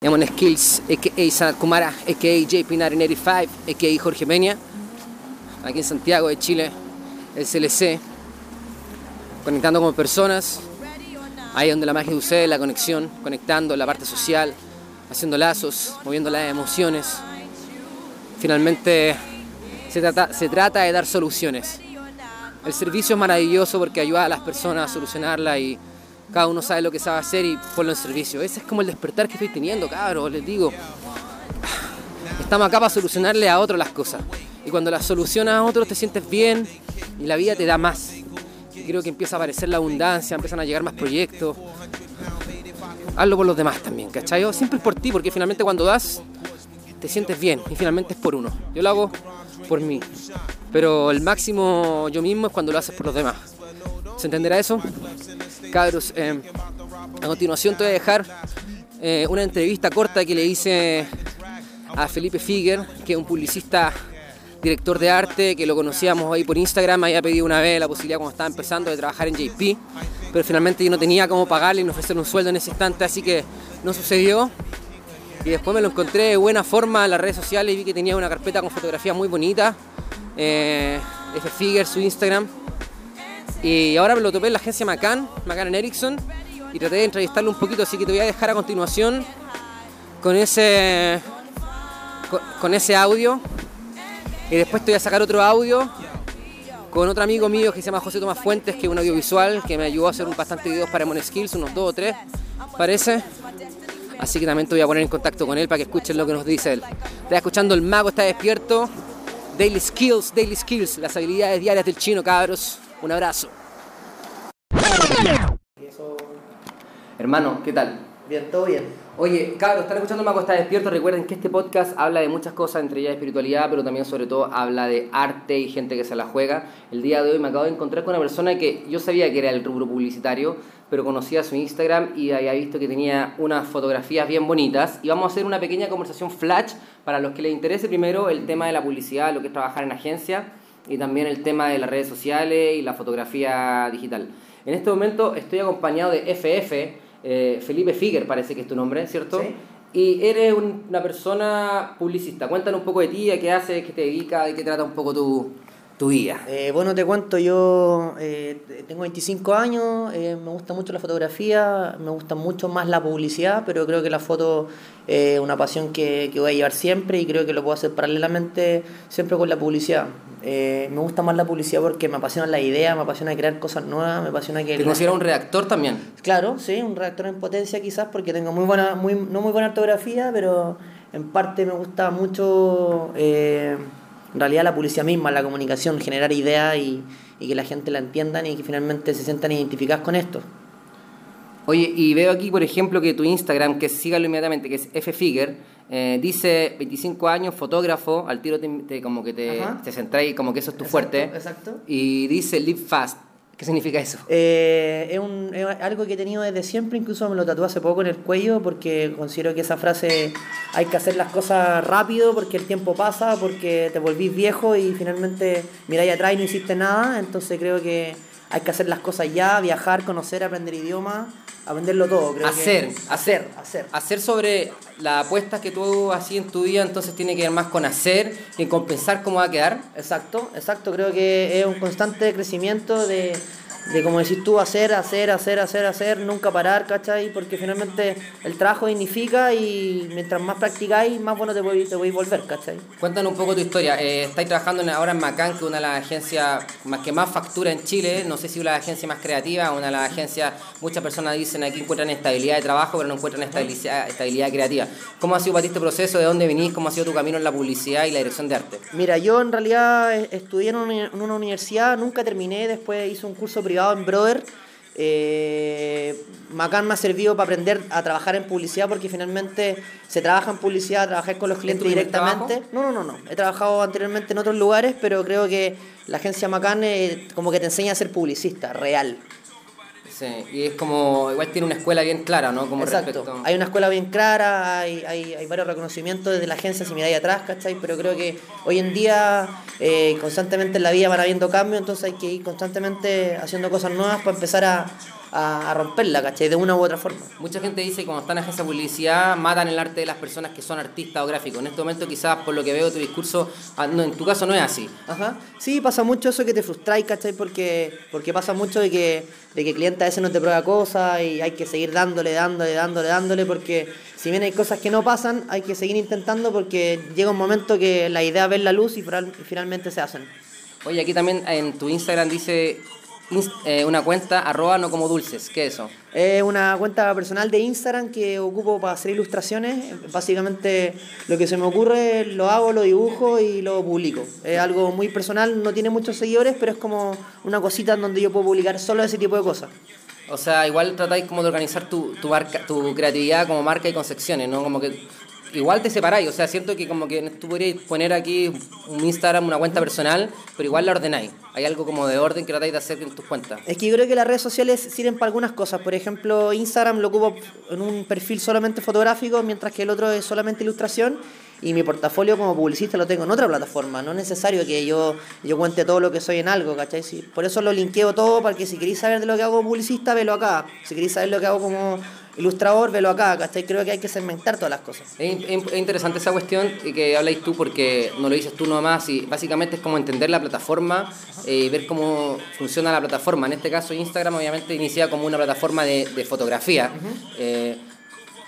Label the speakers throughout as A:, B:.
A: Demon Skills, a.k.a. Sanat Kumara, a.k.a. JP1985, a.k.a. Jorge Peña, aquí en Santiago de Chile, el CLC, conectando como personas, ahí donde la magia sucede, la conexión, conectando la parte social, haciendo lazos, moviendo las emociones. Finalmente se trata, se trata de dar soluciones. El servicio es maravilloso porque ayuda a las personas a solucionarla y cada uno sabe lo que sabe hacer y ponlo en servicio. Ese es como el despertar que estoy teniendo, cabros, les digo. Estamos acá para solucionarle a otros las cosas. Y cuando las solucionas a otros te sientes bien y la vida te da más. Y creo que empieza a aparecer la abundancia, empiezan a llegar más proyectos. Hazlo por los demás también, ¿cachai? Siempre es por ti, porque finalmente cuando das, te sientes bien y finalmente es por uno. Yo lo hago por mí. Pero el máximo yo mismo es cuando lo haces por los demás. ¿Se entenderá eso? Cabros, eh, a continuación te voy a dejar eh, una entrevista corta que le hice a Felipe Figuer, que es un publicista, director de arte, que lo conocíamos ahí por Instagram, había pedido una vez la posibilidad cuando estaba empezando de trabajar en JP, pero finalmente yo no tenía cómo pagarle y no ofrecer un sueldo en ese instante, así que no sucedió. Y después me lo encontré de buena forma en las redes sociales y vi que tenía una carpeta con fotografías muy bonita. Eh, F Figure, su Instagram. Y ahora me lo topé en la agencia Macan, Macan Ericsson, y traté de entrevistarlo un poquito, así que te voy a dejar a continuación con ese, con, ese audio. Y después te voy a sacar otro audio con otro amigo mío que se llama José Tomás Fuentes, que es un audiovisual que me ayudó a hacer un bastante videos para Mon Skills, unos dos o tres, parece. Así que también te voy a poner en contacto con él para que escuchen lo que nos dice él. Estás escuchando El Mago está despierto. Daily Skills, Daily Skills, las habilidades diarias del chino, cabros. Un abrazo. Hermano, ¿qué tal?
B: Bien, todo bien.
A: Oye, cabros, están escuchando Mago está despierto. Recuerden que este podcast habla de muchas cosas, entre ellas espiritualidad, pero también sobre todo habla de arte y gente que se la juega. El día de hoy me acabo de encontrar con una persona que yo sabía que era el rubro publicitario, pero conocía su Instagram y había visto que tenía unas fotografías bien bonitas. Y vamos a hacer una pequeña conversación flash para los que les interese primero el tema de la publicidad, lo que es trabajar en agencia y también el tema de las redes sociales y la fotografía digital. En este momento estoy acompañado de FF, eh, Felipe Figuer parece que es tu nombre, ¿cierto?
B: Sí.
A: Y eres un- una persona publicista. Cuéntanos un poco de ti, a qué haces, qué te dedicas, de qué trata un poco tu, tu vida.
B: Eh, bueno, te cuento, yo eh, tengo 25 años, eh, me gusta mucho la fotografía, me gusta mucho más la publicidad, pero creo que la foto es una pasión que, que voy a llevar siempre y creo que lo puedo hacer paralelamente siempre con la publicidad. Eh, me gusta más la publicidad porque me apasiona la idea, me apasiona crear cosas nuevas, me apasiona que...
A: ¿Te consideras un redactor también?
B: Claro, sí, un redactor en potencia quizás porque tengo muy buena, muy, no muy buena ortografía, pero en parte me gusta mucho eh, en realidad la publicidad misma, la comunicación, generar ideas y, y que la gente la entiendan y que finalmente se sientan identificadas con esto.
A: Oye, y veo aquí, por ejemplo, que tu Instagram, que sígalo inmediatamente, que es ffigure, eh, dice 25 años, fotógrafo, al tiro te, te- como que te, te centráis, como que eso es tu
B: Exacto,
A: fuerte.
B: exacto.
A: Y dice live fast. ¿Qué significa eso?
B: Eh, es, un, es algo que he tenido desde siempre, incluso me lo tatué hace poco en el cuello porque considero que esa frase hay que hacer las cosas rápido porque el tiempo pasa, porque te volvís viejo y finalmente miráis atrás y no hiciste nada, entonces creo que hay que hacer las cosas ya, viajar, conocer, aprender idiomas, aprenderlo todo. Creo que-
A: Hacer,
B: hacer, hacer.
A: Hacer sobre las apuestas que tú hacías en tu vida, entonces tiene que ver más con hacer que con pensar cómo va a quedar.
B: Exacto, exacto. Creo que es un constante crecimiento de, de como decís tú, hacer, hacer, hacer, hacer, hacer, nunca parar, ¿cachai? Porque finalmente el trabajo dignifica y mientras más practicáis, más bueno te podéis, te podéis volver, ¿cachai?
A: Cuéntanos un poco tu historia. Eh, estáis trabajando ahora en Macan, que es una de las agencias más que más factura en Chile. No sé si una de las agencias más creativas, una de las agencias, muchas personas dicen aquí encuentran estabilidad de trabajo, pero no encuentran estabilidad, estabilidad creativa. ¿Cómo ha sido para ti este proceso? ¿De dónde venís? ¿Cómo ha sido tu camino en la publicidad y la dirección de arte?
B: Mira, yo en realidad eh, estudié en una universidad, nunca terminé, después hice un curso privado en Brother. Eh, Macan me ha servido para aprender a trabajar en publicidad porque finalmente se trabaja en publicidad, trabajé con los clientes directamente. No, no, no, no. He trabajado anteriormente en otros lugares, pero creo que la agencia Macan eh, como que te enseña a ser publicista, real.
A: Sí, y es como, igual tiene una escuela bien clara, ¿no? Como
B: Exacto.
A: respecto...
B: Hay una escuela bien clara, hay, hay, hay varios reconocimientos desde la agencia si miráis atrás, ¿cachai? Pero creo que hoy en día eh, constantemente en la vida van habiendo cambios, entonces hay que ir constantemente haciendo cosas nuevas para empezar a, a, a romperla, ¿cachai? De una u otra forma.
A: Mucha gente dice que cuando están en agencia de publicidad matan el arte de las personas que son artistas o gráficos. En este momento quizás por lo que veo tu discurso, ah, no, en tu caso no es así.
B: Ajá. Sí, pasa mucho eso que te frustráis, ¿cachai? Porque, porque pasa mucho de que, de que el cliente a veces no te prueba cosas y hay que seguir dándole, dándole, dándole, dándole, porque si bien hay cosas que no pasan, hay que seguir intentando porque llega un momento que la idea ve la luz y final- y finalmente se hacen.
A: Oye, aquí también en tu Instagram dice eh, una cuenta arroba no como dulces. ¿Qué es eso?
B: Es una cuenta personal de Instagram que ocupo para hacer ilustraciones. Básicamente lo que se me ocurre lo hago, lo dibujo y lo publico. Es algo muy personal, no tiene muchos seguidores, pero es como una cosita en donde yo puedo publicar solo ese tipo de cosas.
A: O sea, igual tratáis como de organizar tu, tu, marca, tu creatividad como marca y con secciones, ¿no? Como que igual te separáis, o sea, siento que como que tú podrías poner aquí un Instagram, una cuenta personal, pero igual la ordenáis. Hay algo como de orden que tratáis de hacer en tus cuentas.
B: Es que yo creo que las redes sociales sirven para algunas cosas. Por ejemplo, Instagram lo ocupo en un perfil solamente fotográfico, mientras que el otro es solamente ilustración. Y mi portafolio como publicista lo tengo en otra plataforma. No es necesario que yo, yo cuente todo lo que soy en algo, ¿cachai? Sí, por eso lo linkeo todo, para que si queréis saber de lo que hago como publicista, velo acá. Si queréis saber lo que hago como ilustrador, velo acá, ¿cachai? Creo que hay que segmentar todas las cosas.
A: Es, es- es interesante esa cuestión y que habláis tú porque no lo dices tú nomás y básicamente es como entender la plataforma eh, y ver cómo funciona la plataforma. En este caso Instagram obviamente inicia como una plataforma de, de fotografía eh,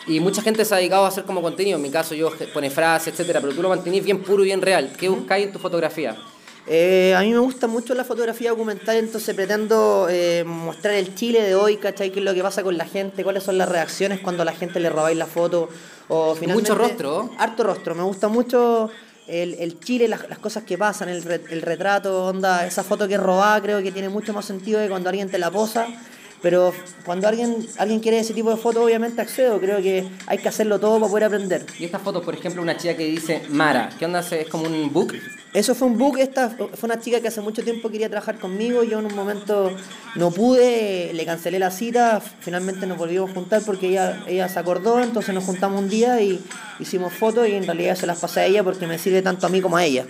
A: y mucha gente se ha dedicado a hacer como contenido, en mi caso yo pone frases, etcétera, pero tú lo mantenís bien puro y bien real. ¿Qué buscáis en tu fotografía?
B: Eh, a mí me gusta mucho la fotografía documental, entonces pretendo eh, mostrar el Chile de hoy, ¿cachai? ¿Qué es lo que pasa con la gente? ¿Cuáles son las reacciones cuando a la gente le robáis la foto? O finalmente,
A: Mucho rostro.
B: Harto rostro. Me gusta mucho el, el Chile, las, las cosas que pasan, el, el retrato, onda, esa foto que es robada creo que tiene mucho más sentido que cuando alguien te la posa. Pero cuando alguien, alguien quiere ese tipo de foto, obviamente accedo. Creo que hay que hacerlo todo para poder aprender.
A: Y esta foto, por ejemplo, una chica que dice Mara, ¿qué onda? ¿Es como un book?
B: Eso fue un book, esta fue una chica que hace mucho tiempo quería trabajar conmigo, yo en un momento no pude, le cancelé la cita, finalmente nos volvimos a juntar porque ella, ella se acordó, entonces nos juntamos un día y hicimos fotos y en realidad se las pasé a ella porque me sirve tanto a mí como a ella.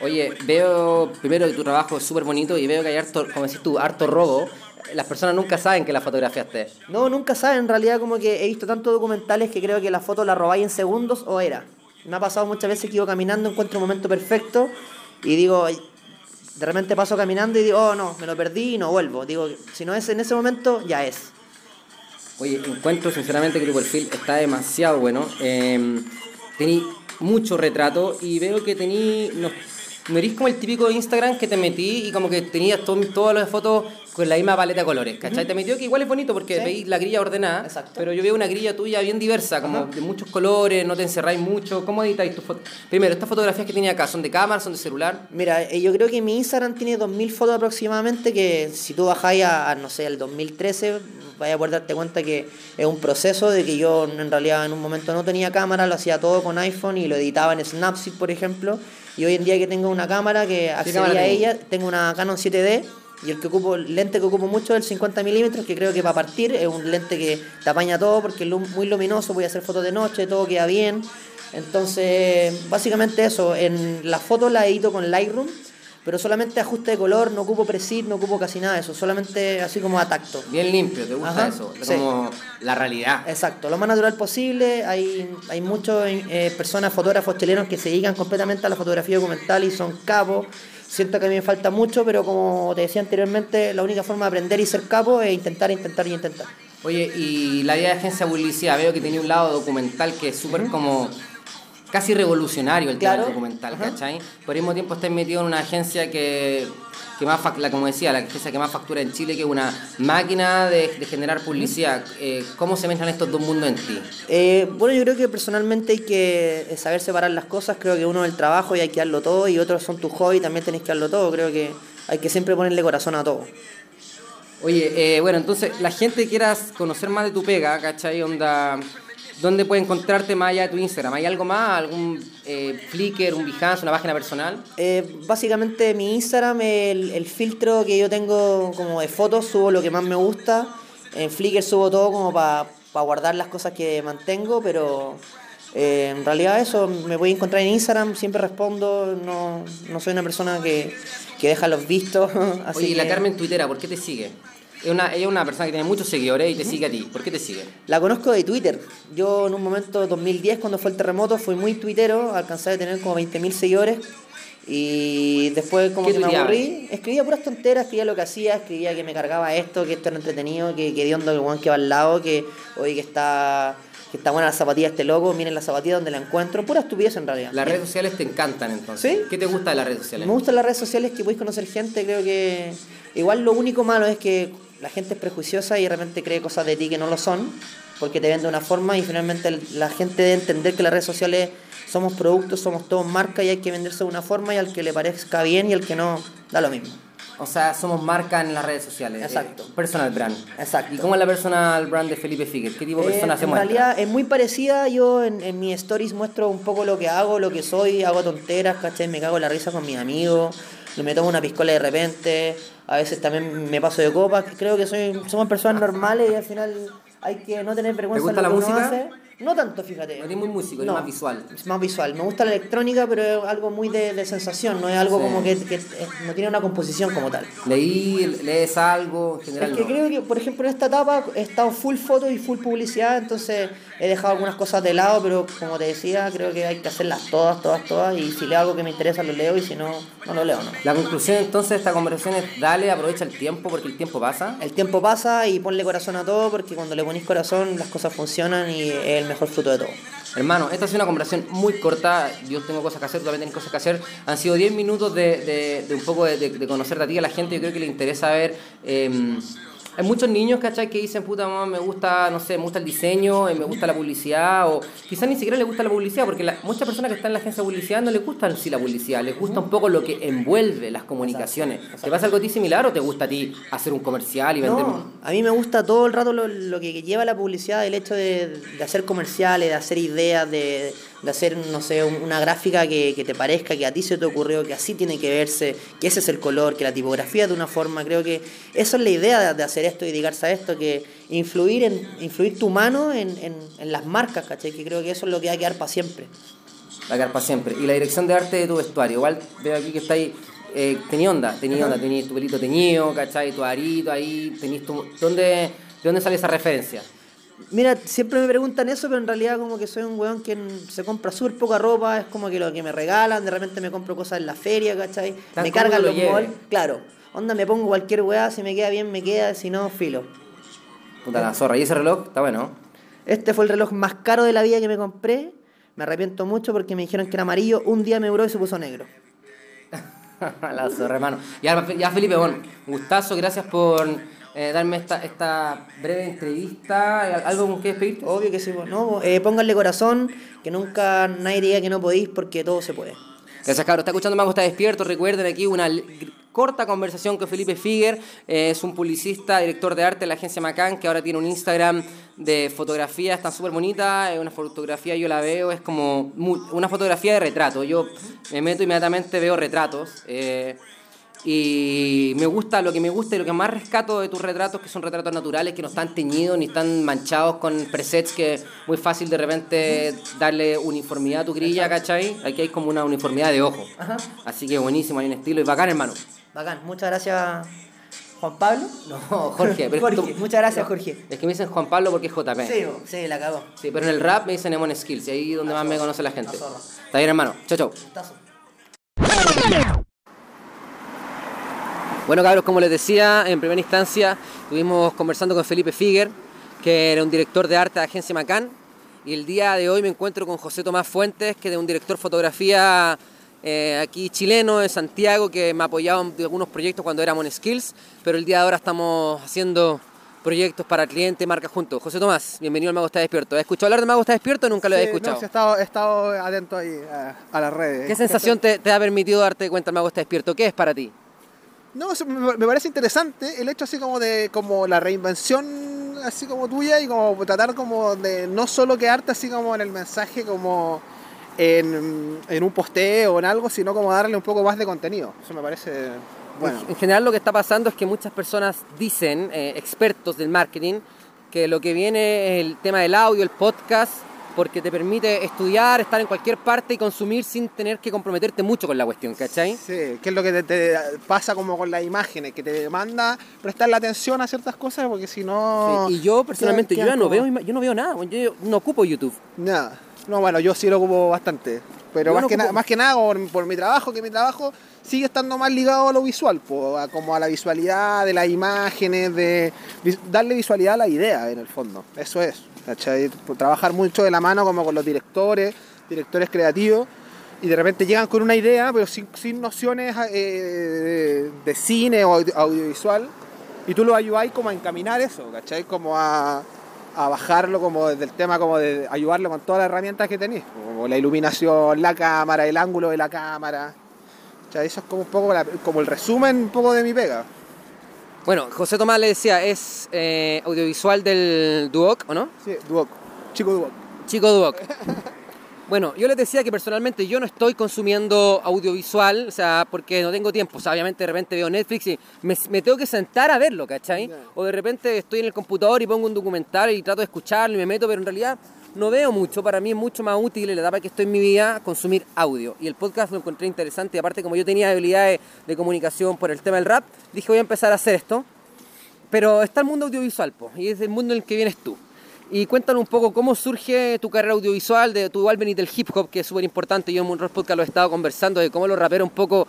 A: Oye, veo primero que tu trabajo es súper bonito y veo que hay harto, como decís tú, harto robo. Las personas nunca saben que la fotografiaste.
B: No, nunca saben, en realidad como que he visto tantos documentales que creo que la foto la robáis en segundos o era. Me ha pasado muchas veces que iba caminando, encuentro un momento perfecto y digo, de repente paso caminando y digo, oh no, me lo perdí y no vuelvo. Digo, si no es en ese momento, ya es.
A: Oye, encuentro sinceramente que tu perfil está demasiado bueno. Eh, tení mucho retrato y veo que tení. No eres como el típico de Instagram que te metí y como que tenías to- todas las fotos con la misma paleta de colores, ¿cachai? Te metió que igual es bonito porque
B: Sí.
A: veis la grilla ordenada,
B: Exacto.
A: pero yo veo una grilla tuya bien diversa, como de muchos colores, no te encerráis mucho. ¿Cómo editáis tus fotos? Primero, estas fotografías que tenía acá, ¿son de cámara, son de celular?
B: Mira, eh, yo creo que mi Instagram tiene 2.000 fotos aproximadamente, que si tú bajáis a, a, no sé, al 2013, vaya a poder darte cuenta que es un proceso de que yo en realidad en un momento no tenía cámara, lo hacía todo con iPhone y lo editaba en Snapseed, por ejemplo. Y hoy en día que tengo una cámara que accedí
A: cámara
B: a ella, tengo una Canon 7D y el que ocupo, el lente que ocupo mucho es el 50 milímetros, que creo que para partir es un lente que te apaña todo porque es muy luminoso, voy a hacer fotos de noche, todo queda bien. Entonces, básicamente eso, en las fotos la edito con Lightroom, pero solamente ajuste de color, no ocupo preset, no ocupo casi nada de eso, solamente así como a tacto.
A: Bien limpio, ¿te gusta
B: Ajá,
A: eso? Es
B: sí.
A: como la realidad.
B: Exacto, lo más natural posible. Hay, hay muchas personas, fotógrafos chilenos que se dedican completamente a la fotografía documental y son capos. Siento que a mí me falta mucho, pero como te decía anteriormente, la única forma de aprender y ser capo es intentar, intentar y intentar.
A: Oye, y la idea de agencia publicidad, veo que tenía un lado documental que es súper como casi revolucionario el tema
B: Claro.
A: del documental,
B: Ajá.
A: ¿cachai? Por el mismo tiempo estáis metido en una agencia que, que más, la, como decía, la agencia que más factura en Chile, que es una máquina de, de generar publicidad. Eh, ¿Cómo se mezclan estos dos mundos en ti?
B: Eh, bueno, yo creo que personalmente hay que eh, saber separar las cosas. Creo que uno es el trabajo y hay que darlo todo, y otros son tus hobbies, también tenés que darlo todo. Creo que hay que siempre ponerle corazón a todo.
A: Oye, eh, bueno, entonces, la gente que quieras conocer más de tu pega, ¿cachai? Onda, ¿dónde puede encontrarte más allá de tu Instagram? ¿Hay algo más? ¿Algún eh, Flickr, un Behance, una página personal?
B: Eh, básicamente mi Instagram, el, el filtro que yo tengo como de fotos, subo lo que más me gusta. En Flickr subo todo como para guardar las cosas que mantengo, pero eh, en realidad eso me voy a encontrar en Instagram, siempre respondo, no, no soy una persona que, que deja los vistos. así
A: Oye, y la
B: que-
A: Carmen Twittera, ¿por qué te sigue? Es una, ella es una persona que tiene muchos seguidores y te sigue a ti. ¿Por qué te sigue?
B: La conozco de Twitter. Yo en un momento, 2010, cuando fue el terremoto, fui muy tuitero, alcancé a tener como 20.000 seguidores. Y después como
A: ¿Qué
B: que me aburrí, escribía puras tonteras, escribía lo que hacía, escribía que me cargaba esto, que esto era entretenido, que, que de hondo el weón que va al lado, que hoy que está que está buena la zapatilla este loco, miren la zapatilla donde la encuentro, pura estupidez en realidad.
A: Las redes sociales te encantan entonces.
B: ¿Sí?
A: ¿Qué te gusta de las redes sociales?
B: Me gustan las redes sociales que podéis conocer gente, creo que igual lo único malo es que la gente es prejuiciosa y de repente cree cosas de ti que no lo son, porque te ven de una forma y finalmente la gente debe entender que las redes sociales somos productos, somos todos marcas y hay que venderse de una forma y al que le parezca bien y al que no, da lo mismo.
A: O sea, somos marca en las redes sociales.
B: Exacto.
A: eh, personal brand.
B: Exacto.
A: ¿Y cómo es la personal brand de Felipe Figuer? ¿Qué tipo de
B: Eh,
A: persona se
B: en
A: muestra?
B: realidad es muy parecida, yo en, en mis stories muestro un poco lo que hago, lo que soy, hago tonteras, ¿cachai? Me cago en la risa con mis amigos, me tomo una piscola de repente, a veces también me paso de copas, creo que soy, somos personas normales y al final hay que no tener vergüenza
A: gusta
B: en lo
A: la
B: que uno
A: música?
B: hace. No tanto, fíjate.
A: No eres muy músico, eres más visual.
B: Es más visual. Me gusta la electrónica, pero es algo muy de, de sensación, no es algo
A: Sí.
B: como que, que, eh, no tiene una composición como tal.
A: Leí, lees algo, en general
B: Es que
A: no.
B: creo que, por ejemplo, en esta etapa he estado full foto y full publicidad, entonces he dejado algunas cosas de lado, pero como te decía, creo que hay que hacerlas todas, todas, todas, y si leo algo que me interesa lo leo y si no, no lo leo, no.
A: La conclusión entonces de esta conversación es dale, aprovecha el tiempo porque el tiempo pasa.
B: El tiempo pasa y ponle corazón a todo, porque cuando le ponís corazón las cosas funcionan y es el mejor fruto de todo.
A: Hermano, esta ha sido una conversación muy corta. Yo tengo cosas que hacer, tú también tienes cosas que hacer. Han sido 10 minutos de, de- de un poco de, de, conocerte a ti, a la gente. Yo creo que le interesa ver. eh, hay muchos niños, ¿cachai? Que dicen, puta mamá, me gusta, no sé, me gusta el diseño, eh, me gusta la publicidad, o quizás ni siquiera les gusta la publicidad, porque la- muchas personas que están en la agencia de publicidad no les gusta sí la publicidad, les gusta un poco lo que envuelve las comunicaciones. ¿Te pasa algo a ti similar o te gusta a ti hacer un comercial y vender?
B: No, a mí me gusta todo el rato lo, lo que lleva la publicidad, el hecho de, de hacer comerciales, de hacer ideas, de, de hacer, no sé, un- una gráfica que, que te parezca, que a ti se te ocurrió, que así tiene que verse, que ese es el color, que la tipografía es de una forma. Creo que eso es la idea de, de hacer esto y dedicarse a esto, que influir, en, influir tu mano en, en, en las marcas, ¿cachai? Que creo que eso es lo que va a quedar para siempre.
A: Va a quedar para siempre. Y la dirección de arte de tu vestuario. Igual veo aquí que está ahí. Eh, tenía onda, tenía onda, tenías tu pelito teñido, ¿cachai? Tu arito ahí, tenías tu. ¿Dónde, ¿De dónde sale esa referencia?
B: Mira, siempre me preguntan eso, pero en realidad como que soy un weón que n- se compra súper poca ropa, es como que lo que me regalan, de repente me compro cosas en la feria, ¿cachai?
A: Tan
B: me cargan
A: lo
B: los
A: lleve.
B: malls, claro. Onda, me pongo cualquier weá, si me queda bien, me queda, si no, filo.
A: Puta la zorra. ¿Y ese reloj? Está bueno.
B: Este fue el reloj más caro de la vida que me compré. Me arrepiento mucho porque me dijeron que era amarillo, un día me duró y se puso negro.
A: la zorra, hermano. Ya, ya Felipe, bueno, gustazo, gracias por eh, darme esta, esta breve entrevista. ¿Algo con qué despedirte?
B: Obvio que sí, pues, no, eh, pónganle corazón, que nunca nadie diga que no podéis porque todo se puede.
A: Gracias, cabros. Está escuchando Mago Está Despierto. Recuerden aquí una corta conversación con Felipe Figuer. Eh, es un publicista, director de arte de la agencia Macan, que ahora tiene un Instagram de fotografía. Está súper bonita. Es una fotografía, yo la veo, es como una fotografía de retrato. Yo me meto inmediatamente, veo retratos. eh, y me gusta, lo que me gusta y lo que más rescato de tus retratos, que son retratos naturales, que no están teñidos ni están manchados con presets, que es muy fácil de repente darle uniformidad a tu grilla, ¿cachai? Aquí hay como una uniformidad de ojo.
B: Ajá.
A: Así que buenísimo, hay un estilo y bacán, hermano.
B: Bacán, muchas gracias Juan Pablo.
A: No, Jorge. pero
B: Jorge,
A: tú-
B: muchas gracias Jorge.
A: Es que me dicen Juan Pablo porque es JP.
B: Sí, sí, la cagó.
A: Sí, pero en el rap me dicen Emon Skills, y ahí es donde más me conoce la gente. Está bien, hermano. Chau, chau. Bueno, cabros, como les decía, en primera instancia estuvimos conversando con Felipe Figuer, que era un director de arte de Agencia Macán, y el día de hoy me encuentro con José Tomás Fuentes, que es un director de fotografía eh, aquí chileno, de Santiago, que me ha apoyado en algunos proyectos cuando éramos en Skills, pero el día de ahora estamos haciendo proyectos para clientes, marcas juntos. José Tomás, bienvenido al Mago Está Despierto. ¿Has escuchado hablar de Mago Está Despierto o nunca lo
C: Sí, no,
A: escuchado?
C: sí, he, estado, he estado atento ahí a, a las redes.
A: ¿Qué sensación te, te ha permitido darte cuenta el Mago Está Despierto? ¿Qué es para ti?
C: No, me parece interesante el hecho así como de como la reinvención así como tuya y como tratar como de no solo quedarte así como en el mensaje como en, en un posteo o en algo, sino como darle un poco más de contenido. Eso me parece bueno.
A: En general lo que está pasando es que muchas personas dicen, eh, expertos del marketing, que lo que viene es el tema del audio, el podcast, porque te permite estudiar, estar en cualquier parte y consumir sin tener que comprometerte mucho con la cuestión, ¿cachai?
C: Sí, que es lo que te, te pasa como con las imágenes, que te demanda prestarle atención a ciertas cosas porque si no...
A: Sí, Y yo personalmente, yo ya no veo, yo no veo nada, yo, no ocupo YouTube.
C: Nada. No, bueno, yo sí lo ocupo bastante. Pero
A: Yo
C: más, que
A: ocupo-
C: más que nada por, por mi trabajo, que mi trabajo sigue estando más ligado a lo visual, po, a- como a la visualidad de las imágenes, de vis- darle visualidad a la idea en el fondo. Eso es. ¿Cachai? Trabajar mucho de la mano como con los directores, directores creativos, y de repente llegan con una idea, pero sin, sin nociones eh, de cine o audio- audiovisual, y tú lo ayudáis como a encaminar eso, ¿cachai? Como a, a bajarlo como desde el tema, como de ayudarlo con todas las herramientas que tenéis, como la iluminación, la cámara, el ángulo de la cámara. Eso es como un poco como el resumen un poco de mi pega.
A: Bueno, José Tomás le decía, es eh, audiovisual del Duoc, ¿o no?
C: Sí, Duoc, chico Duoc.
A: Chico Duoc. Bueno, yo les decía que personalmente yo no estoy consumiendo audiovisual, o sea, porque no tengo tiempo. O sea, obviamente de repente veo Netflix y me, me tengo que sentar a verlo, ¿cachai?
C: Ya.
A: O de repente estoy en el computador y pongo un documental y trato de escucharlo y me meto, pero en realidad no veo mucho. Para mí es mucho más útil en la etapa que estoy en mi vida consumir audio. Y el podcast lo encontré interesante. Y aparte, como yo tenía habilidades de comunicación por el tema del rap, dije voy a empezar a hacer esto. Pero está el mundo audiovisual, po, y es el mundo en el que vienes tú. Y cuéntanos un poco cómo surge tu carrera audiovisual, de tu álbum y del hip hop, que es súper importante. Yo en Moonrock Podcast lo he estado conversando, de cómo los raperos un poco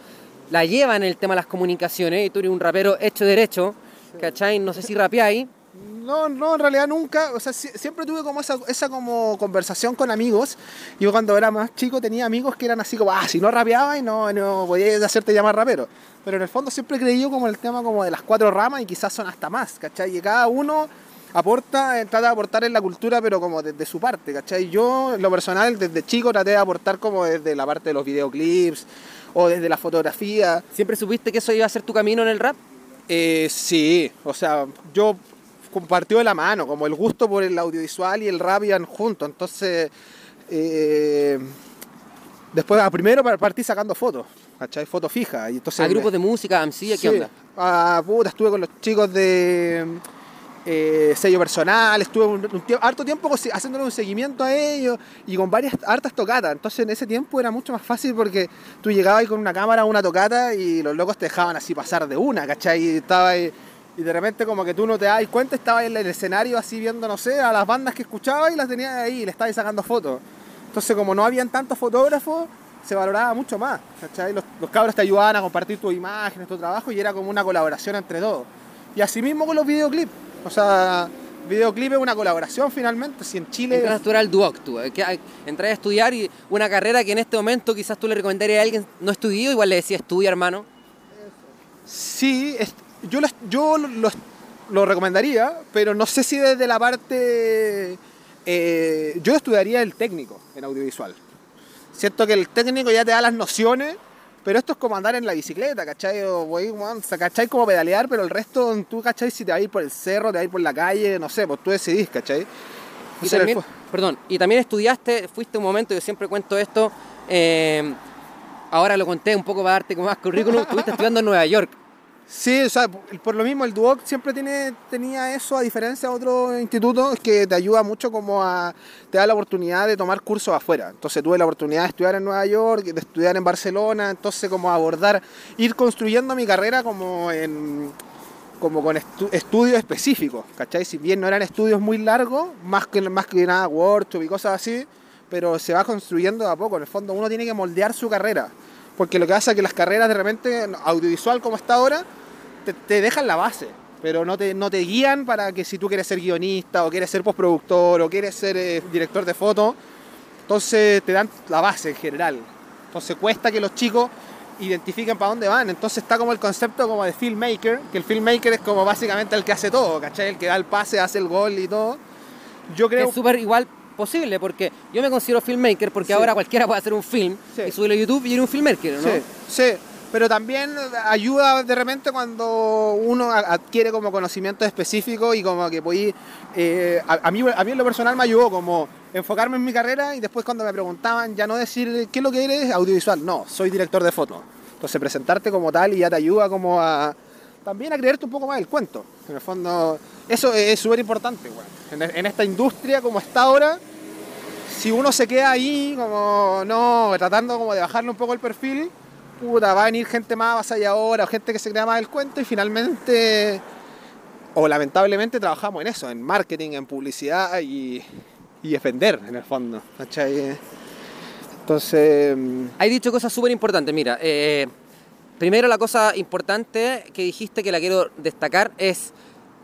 A: la llevan en el tema de las comunicaciones. Y tú eres un rapero hecho derecho, ¿cachai? No sé si rapeáis.
C: No, no, en realidad nunca, o sea, si- siempre tuve como esa, esa como conversación con amigos. Yo cuando era más chico tenía amigos que eran así como, ah, si no rapeaba y no, no podías hacerte llamar rapero. Pero en el fondo siempre he creído como el tema como de las cuatro ramas y quizás son hasta más, ¿cachai? Y cada uno aporta, eh, trata de aportar en la cultura, pero como desde su parte, ¿cachai? Yo, en lo personal, desde chico traté de aportar como desde la parte de los videoclips o desde la fotografía.
A: ¿Siempre supiste que eso iba a ser tu camino en el rap?
C: Eh, sí, o sea, yo compartió de la mano, como el gusto por el audiovisual y el rap iban juntos, entonces eh, después a primero par- partí sacando fotos, ¿cachai? Fotos fijas. Y entonces
A: ¿A grupos de música, qué
C: Sí.
A: onda?
C: Ah, puta, estuve con los chicos de eh, sello personal, estuve un, un tie- harto tiempo haciéndole un seguimiento a ellos y con varias hartas tocatas. Entonces en ese tiempo era mucho más fácil porque tú llegabas ahí con una cámara una tocata y los locos te dejaban así pasar de una, ¿cachai? Y, estaba ahí- y de repente como que tú no te das cuenta, estabas en el escenario así viendo, no sé, a las bandas que escuchabas y las tenías ahí y le estabas sacando fotos. Entonces como no habían tantos fotógrafos, se valoraba mucho más, ¿cachai? Los, los cabros te ayudaban a compartir tus imágenes, tu trabajo y era como una colaboración entre todos. Y así mismo con los videoclips. O sea, videoclip es una colaboración finalmente. Si en Chile...
A: Entras tú eras el Duoc, tú. eh, a estudiar y una carrera que en este momento quizás tú le recomendarías a alguien no estudió, igual le decías estudia, hermano.
C: Sí, es- yo, lo, yo lo, recomendaría, pero no sé si desde la parte... eh, yo estudiaría el técnico en audiovisual. Siento que el técnico ya te da las nociones, pero esto es como andar en la bicicleta, ¿cachai? O, o sea, ¿cachai? Como pedalear, pero el resto, tú, ¿cachai? Si te vas a ir por el cerro, te vas a ir por la calle, no sé, pues tú decidís, ¿cachai?
A: Y también, perdón, y también estudiaste, fuiste un momento, yo siempre cuento esto, eh, ahora lo conté un poco para darte como más currículum, estuviste estudiando en Nueva York.
C: Sí, o sea, por lo mismo el Duoc siempre tiene, tenía eso, a diferencia de otros institutos, que te ayuda mucho como a, te da la oportunidad de tomar cursos afuera. Entonces tuve la oportunidad de estudiar en Nueva York, de estudiar en Barcelona, entonces como abordar, ir construyendo mi carrera como en como con estu- estudios específicos, ¿cachai? Si bien no eran estudios muy largos, más que, más que nada workshop y cosas así, pero se va construyendo a poco. En el fondo uno tiene que moldear su carrera, porque lo que pasa es que las carreras de repente, audiovisual como está ahora, te, te dejan la base, pero no te, no te guían para que si tú quieres ser guionista o quieres ser postproductor o quieres ser eh, director de foto, entonces te dan la base en general. Entonces cuesta que los chicos identifiquen para dónde van. Entonces está como el concepto como de filmmaker, que el filmmaker es como básicamente el que hace todo, ¿cachai? El que da el pase, hace el gol y todo. Yo creo...
A: es súper igual posible, porque yo me considero filmmaker, porque
C: Sí.
A: ahora cualquiera puede hacer un film
C: Sí.
A: y subirlo a YouTube y eres un filmmaker, ¿no?
C: Sí, sí, pero también ayuda de repente cuando uno adquiere como conocimientos específicos y como que voy, eh, a, a mí, a mí en lo personal me ayudó como enfocarme en mi carrera y después cuando me preguntaban ya no decir qué es lo que eres audiovisual, no, soy director de foto. Entonces presentarte como tal y ya te ayuda como a también a creerte un poco más el cuento. En el fondo, eso es súper importante. En, en esta industria como está ahora, si uno se queda ahí como no, tratando como de bajarle un poco el perfil, puta, va a venir gente más avasalladora o gente que se crea más el cuento y finalmente, o lamentablemente trabajamos en eso, en marketing, en publicidad y, y defender en el fondo. ¿cachai? Entonces... mm,
A: Hay dicho cosas súper importantes, mira. eh, primero la cosa importante que dijiste que la quiero destacar es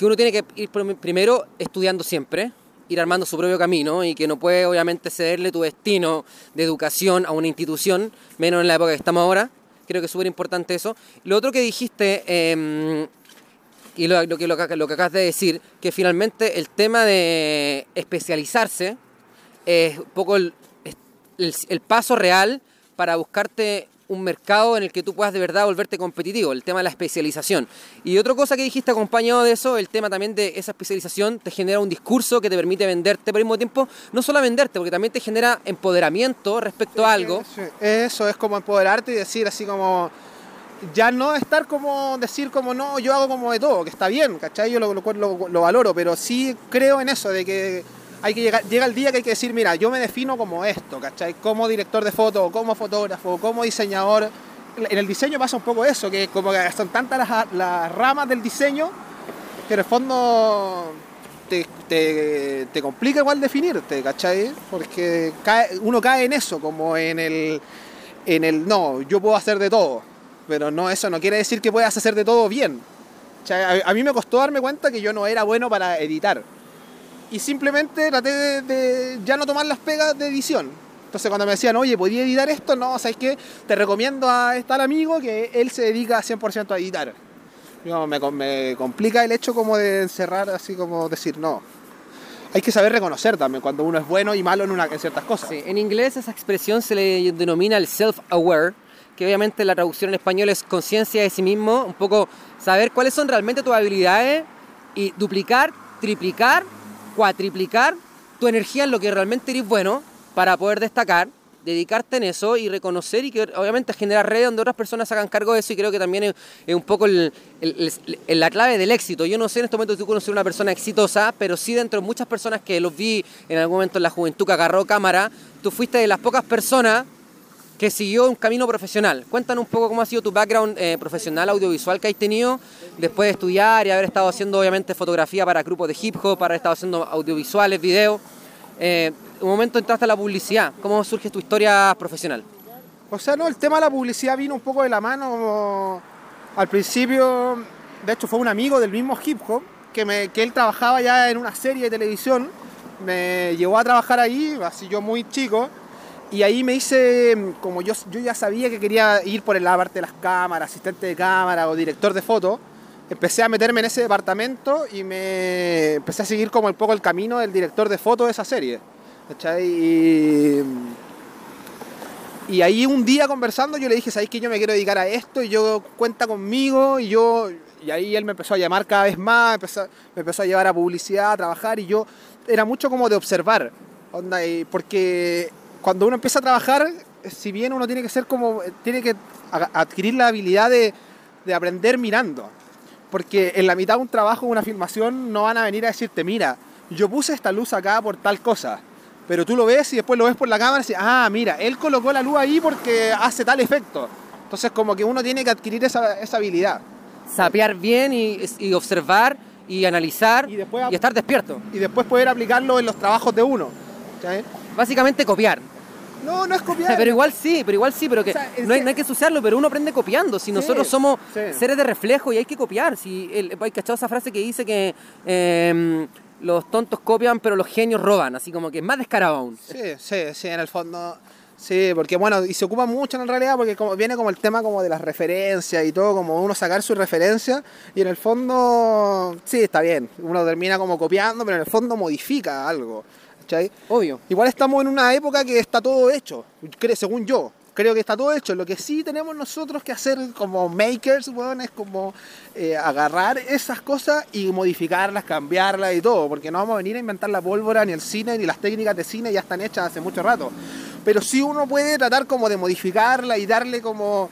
A: que uno tiene que ir prim- primero estudiando siempre, ir armando su propio camino y que no puede obviamente cederle tu destino de educación a una institución, menos en la época que estamos ahora. Creo que es súper importante eso. Lo otro que dijiste, eh, y lo, lo que, lo, que- acabas de decir, que finalmente el tema de especializarse es un poco el paso real para buscarte un mercado en el que tú puedas de verdad volverte competitivo, el tema de la especialización. Y otra cosa que dijiste acompañado de eso, el tema también de esa especialización te genera un discurso que te permite venderte, pero al mismo tiempo no solo venderte, porque también te genera empoderamiento respecto a algo.
C: Eso es como empoderarte y decir así como. Ya no estar como decir como no, yo hago como de todo, que está bien, ¿cachai? Yo lo, lo, lo- lo valoro, pero sí creo en eso, de que hay que llegar, llega el día que hay que decir, mira, yo me defino como esto, ¿cachai? Como director de foto, como fotógrafo, como diseñador. En el diseño pasa un poco eso, que como que son tantas las, las ramas del diseño que en el fondo te, te, te complica igual definirte, ¿cachai? Porque cae- uno cae en eso, como en el, en el, no, yo puedo hacer de todo, pero no, eso no quiere decir que puedas hacer de todo bien. A, a mí me costó darme cuenta que yo no era bueno para editar. Y simplemente traté de, de ya no tomar las pegas de edición. Entonces cuando me decían, oye, ¿podía editar esto? No, ¿sabes qué? Te recomiendo a tal amigo que él se dedica 100% a editar. No, me, me complica el hecho como de encerrar, así como decir, no. Hay que saber reconocer también cuando uno es bueno y malo en, una, en ciertas cosas.
A: Sí, en inglés esa expresión se le denomina el self-aware, que obviamente la traducción en español es conciencia de sí mismo, un poco saber cuáles son realmente tus habilidades y duplicar, triplicar, cuatriplicar tu energía en lo que realmente eres bueno para poder destacar, dedicarte en eso y reconocer y que obviamente generar redes donde otras personas hagan cargo de eso y creo que también es, un poco el- la clave del éxito. Yo no sé en este momento si tú conoces una persona exitosa, pero sí dentro de muchas personas que los vi en algún momento en la juventud que agarró cámara, tú fuiste de las pocas personas que siguió un camino profesional. Cuéntanos un poco cómo ha sido tu background eh, profesional audiovisual que has tenido después de estudiar y haber estado haciendo obviamente fotografía para grupos de hip hop, haber estado haciendo audiovisuales, videos. Eh, un momento entraste a la publicidad. ¿Cómo surge tu historia profesional?
C: O sea, no, el tema de la publicidad vino un poco de la mano al principio, de hecho fue un amigo del mismo hip hop, que, me, que él trabajaba ya en una serie de televisión, me llevó a trabajar ahí, así yo muy chico, y ahí me hice, como yo, yo ya sabía que quería ir por la parte de las cámaras, asistente de cámara o director de foto, empecé a meterme en ese departamento y me empecé a seguir como un poco el camino del director de foto de esa serie. ¿cachai? Y, y ahí un día conversando yo le dije, ¿sabéis que yo me quiero dedicar a esto? Y yo cuenta conmigo y yo... Y ahí él me empezó a llamar cada vez más, empezó- me empezó a llevar a publicidad, a trabajar y yo era mucho como de observar. Onda, porque cuando uno empieza a trabajar, si bien uno tiene que ser como, tiene que adquirir la habilidad de, de aprender mirando. Porque en la mitad de un trabajo, una filmación, no van a venir a decirte, mira, yo puse esta luz acá por tal cosa. Pero tú lo ves y después lo ves por la cámara y dices, ah, mira, él colocó la luz ahí porque hace tal efecto. Entonces como que uno tiene que adquirir esa, esa habilidad.
A: Sapear bien y, y observar y analizar
C: Y
A: y,
C: después
A: estar despierto.
C: Y después poder aplicarlo en los trabajos de uno. ¿cachai?
A: Básicamente copiar.
C: No, no es copiar.
A: Pero igual sí, pero igual sí, pero que
C: O sea, es
A: no, hay,
C: que-
A: no hay que ensuciarlo, pero uno aprende copiando. Si nosotros somos
C: sí.
A: seres de reflejo y hay que copiar. Si el, hay cachado esa frase que dice que eh, los tontos copian, pero los genios roban, así como que es más descarado aún.
C: Sí, sí, sí, en el fondo. Sí, porque bueno, y se ocupa mucho en realidad porque como, viene como el tema como de las referencias y todo, como uno sacar su referencia y en el fondo, sí, está bien, uno termina como copiando, pero en el fondo modifica algo, ¿cachai?
A: Obvio.
C: Igual estamos en una época que está todo hecho, según yo. Creo que está todo hecho. Lo que sí tenemos nosotros que hacer como makers, weón, es como eh, agarrar esas cosas y modificarlas, cambiarlas y todo. Porque no vamos a venir a inventar la pólvora, ni el cine, ni las técnicas de cine ya están hechas hace mucho rato. Pero sí uno puede tratar como de modificarla y darle como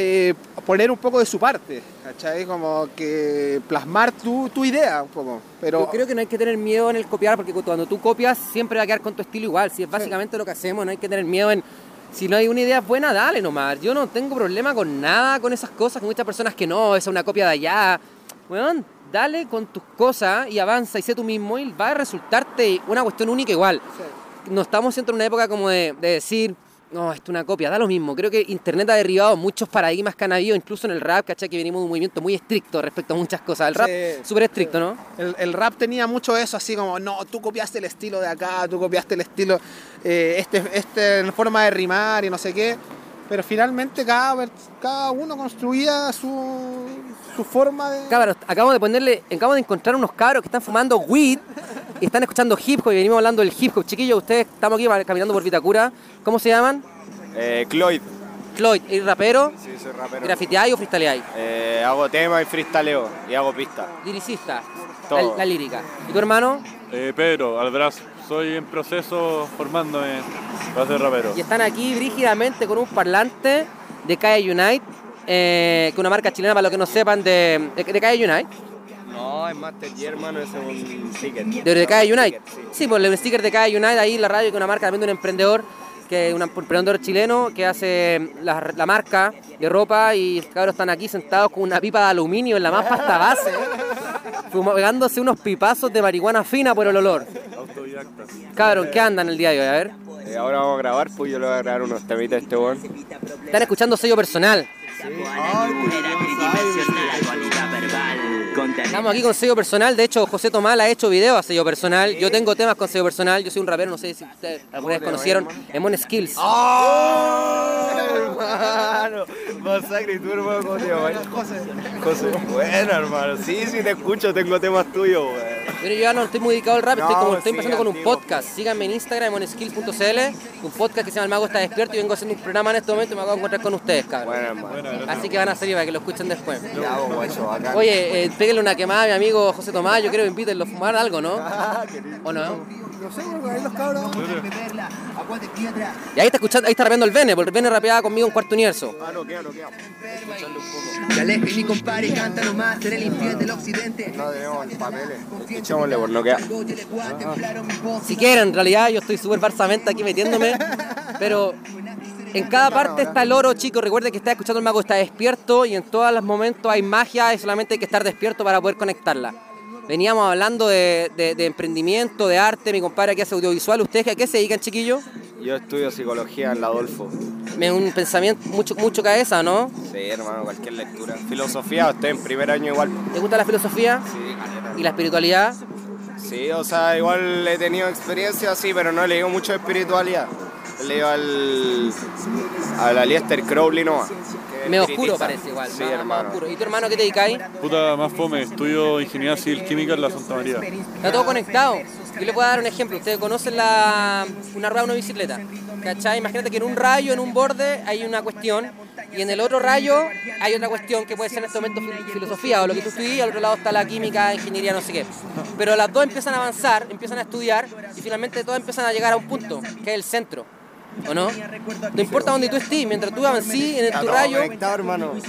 C: eh, poner un poco de su parte, ¿cachai? Como que plasmar tu, tu idea un poco. Pero
A: Yo creo que no hay que tener miedo en el copiar, porque cuando tú copias siempre va a quedar con tu estilo igual. Si es básicamente lo que hacemos, no hay que tener miedo en. Si no hay una idea buena, dale nomás. Yo no tengo problema con nada con esas cosas, con muchas personas que no, esa es una copia de allá. Weón, dale con tus cosas y avanza y sé tú mismo y va a resultarte una cuestión única igual. No estamos siempre en una época como de, de decir, no, esto es una copia, da lo mismo. Creo que Internet ha derribado muchos paradigmas que han habido, incluso en el rap, ¿cachai? Que venimos de un movimiento muy estricto respecto a muchas cosas. El rap,
C: Sí,
A: súper estricto, ¿no?
C: El, el rap tenía mucho eso, así como, no, tú copiaste el estilo de acá, tú copiaste el estilo, eh, este, este, en forma de rimar y no sé qué. Pero finalmente cada, cada uno construía su, su forma de...
A: Cabros, acabamos de ponerle, acabamos de encontrar unos cabros que están fumando weed están escuchando hip hop y venimos hablando del hip hop. Chiquillos, ustedes estamos aquí caminando por Vitacura. ¿Cómo se llaman?
D: Eh, Cloyd,
A: Floyd, ¿eres rapero?
D: sí, soy rapero.
A: ¿Grafiteáis o freestyleáis?
D: Eh, hago tema y freestaleo y hago pista.
A: Liricista,
D: Todo.
A: la, la lírica. ¿Y tu hermano?
E: Eh, Pedro, Albrazo. Soy en proceso formándome para ser rapero.
A: Y están aquí brígidamente con un parlante de Calle Unite, eh, que es una marca chilena para los que no sepan de, de, de Calle Unite.
D: Master G, hermano, ese es un ticket.
A: ¿De, de Calle Unite? Sí, pues el sticker de Calle Unite ahí en la radio, que es una marca también de un emprendedor, que es un emprendedor chileno que hace la, la marca de ropa y cabros están aquí sentados con una pipa de aluminio en la más pasta base, fumándose unos pipazos de marihuana fina por el olor. Cabrón, ¿qué andan el día de hoy? A ver.
D: Eh, ahora vamos a grabar, pues yo le voy a grabar unos temitas a este weón.
A: Están escuchando sello personal. Estamos aquí con sello personal. De hecho, José Tomás ha hecho video a sello personal. Yo tengo temas con sello personal. Yo soy un rapero, no sé si ustedes alguna vez conocieron. Emon Skills.
D: hermano, masacre y tu hermano, ¿cómo te llamas? José. José, bueno, hermano, sí, sí te escucho, tengo temas tuyos, weón.
A: Pero yo ya no estoy muy dedicado al rap, estoy, como, estoy
D: sí,
A: empezando con un podcast. Síganme en Instagram, emonskills.cl, un podcast que se llama El Mago está despierto y vengo haciendo un programa en este momento y me acabo de encontrar con ustedes, cabrón.
D: Bueno, hermano.
A: Así que van a salir para que lo escuchen después.
D: Ya, vos, guacho, bacán.
A: Oye, eh, péguenle una quemada mi amigo José Tomás, yo quiero que invítenlo a fumar algo, ¿no?
D: Ah.
A: ¿O no?
C: No sé, porque ahí los cabros...
A: Y ahí está escuchando, ahí está rapeando el Bene, porque el Bene rapeaba conmigo en Cuarto Universo.
D: Ah, no, queda, no queda. Escucharle un poco.
F: Que aleje mi compadre, canta nomás, ser el infiel del occidente.
D: No tenemos papeles. Escuchémosle por no queda.
A: Si quieren, en realidad yo estoy súper barsamente aquí metiéndome, pero en cada parte está el oro, chicos. Recuerden que está escuchando el mago, está despierto y en todos los momentos hay magia y solamente hay que estar despierto para poder conectarla. Veníamos hablando de, de- de emprendimiento, de arte, mi compadre que hace audiovisual. ¿Ustedes a qué se dedican, chiquillos?
D: Yo estudio psicología en la Adolfo.
A: Me un pensamiento, mucho, mucho cabeza, ¿no?
D: Sí, hermano, cualquier lectura. Filosofía, estoy en primer año igual.
A: ¿Te gusta la filosofía
D: Sí,
A: y la espiritualidad?
D: Sí, o sea, igual he tenido experiencia así, pero no he leído mucho de espiritualidad. He leído al, al Alistair Crowley es
A: Medio oscuro parece igual.
D: Sí,
A: más- más
D: hermano.
A: oscuro. ¿Y tu hermano qué te dedicáis?
E: Puta más fome, estudio ingeniería civil química en la Santa María.
A: Está todo conectado. Yo le puedo dar un ejemplo. Ustedes conocen la, una rueda de una bicicleta. ¿Cachai? Imagínate que en un rayo, en un borde, hay una cuestión. Y en el otro rayo hay otra cuestión que puede ser en este momento fil- filosofía o lo que tú estudias. Al otro lado está la química, ingeniería, no sé qué. Pero las dos empiezan a avanzar, empiezan a estudiar y finalmente todas empiezan a llegar a un punto, que es el centro. ¿O no? No importa dónde tú estés, mientras tú avancís en tu rayo,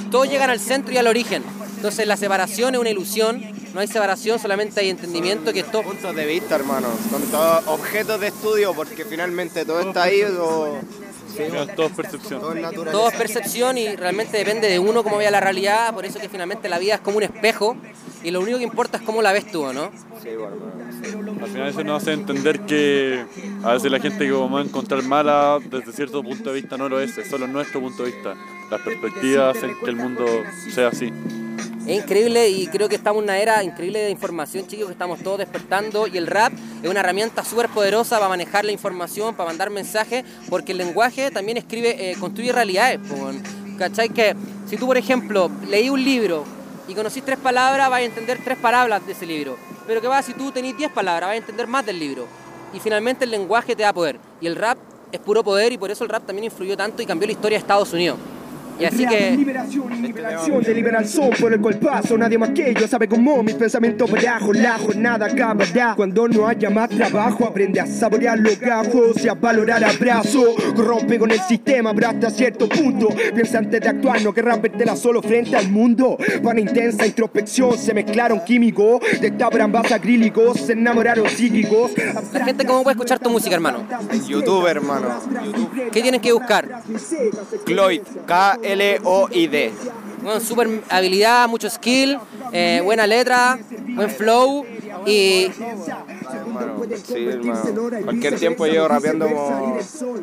A: todos llegan al centro y al origen. Entonces la separación es una ilusión, no hay separación, solamente hay entendimiento que esto
D: Puntos de vista, hermano. Son todos objetos de estudio, porque finalmente todo está ahí,
E: todo es percepción.
D: todo es natural.
A: todo es percepción y realmente depende de uno cómo vea la realidad, por eso que finalmente la vida es como un espejo y lo único que importa es cómo la ves tú, ¿o ¿no?
D: Sí, bueno.
E: Al final eso nos hace entender que a veces la gente que vamos a encontrar mala desde cierto punto de vista no lo es, es solo nuestro punto de vista. Las perspectivas hacen que el mundo sea así.
A: Es increíble y creo que estamos en una era increíble de información, chicos, que estamos todos despertando y el rap es una herramienta súper poderosa para manejar la información, para mandar mensajes, porque el lenguaje también escribe, eh, construye realidades. ¿Cachai? Que si tú, por ejemplo, leí un libro y conocís tres palabras, vas a entender tres palabras de ese libro. Pero ¿qué va si tú tenés diez palabras? Vas a entender más del libro. Y finalmente el lenguaje te da poder. Y el rap es puro poder y por eso el rap también influyó tanto y cambió la historia de Estados Unidos. Y así que
G: Liberación liberación de liberar son por el colpazo. Nadie más que yo sabe cómo mis pensamientos bajo la jornada acabará. Cuando no haya más trabajo, aprende a saborear los gajos y a valorar abrazo. Rompe con el sistema, pero hasta cierto punto. Piensa antes de actuar, no querrás vértela solo frente al mundo. Para intensa introspección se mezclaron químicos, destapan ambas acrílicos, se enamoraron psíquicos.
A: la gente cómo puede escuchar tu música, hermano.
D: YouTube, hermano. YouTube.
A: ¿Qué tienen que buscar?
D: Cloyd. K-L-O-I-D.
A: Bueno, super habilidad, mucho skill, eh, buena letra, buen flow y
D: Hermano, sí, hermano. Cualquier tiempo llevo rapeando como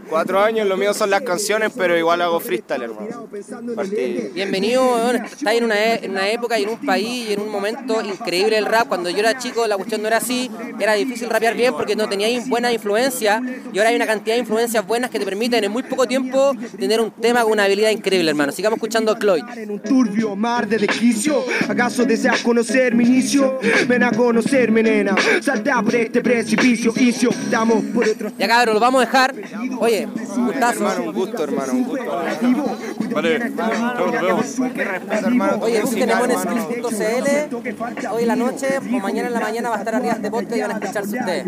D: cuatro años. Lo mío son las canciones, pero igual hago freestyle, hermano. Partí.
A: bienvenido, weón. Estás en una, e- en una época y en un país y en un momento increíble del rap. Cuando yo era chico la cuestión no era así, era difícil rapear bien porque no teníais buena influencia y ahora hay una cantidad de influencias buenas que te permiten en muy poco tiempo tener un tema con una habilidad increíble, hermano. Sigamos escuchando a Cloyd.
G: En un turbio mar de desquicio ¿Acaso deseas conocer mi inicio? Ven a conocerme, nena Salta por este precipicio Y si optamos por otro
A: Ya cabrón, lo vamos a dejar. Oye, gustazo.
D: Hermano, un gusto, hermano, un gusto.
E: Vale, chao, nos vemos.
D: Qué respeto, hermano.
A: Oye, busquen en skills.cl. Hoy en la noche o mañana en la mañana va a estar arriba este podcast y van a escucharse ustedes.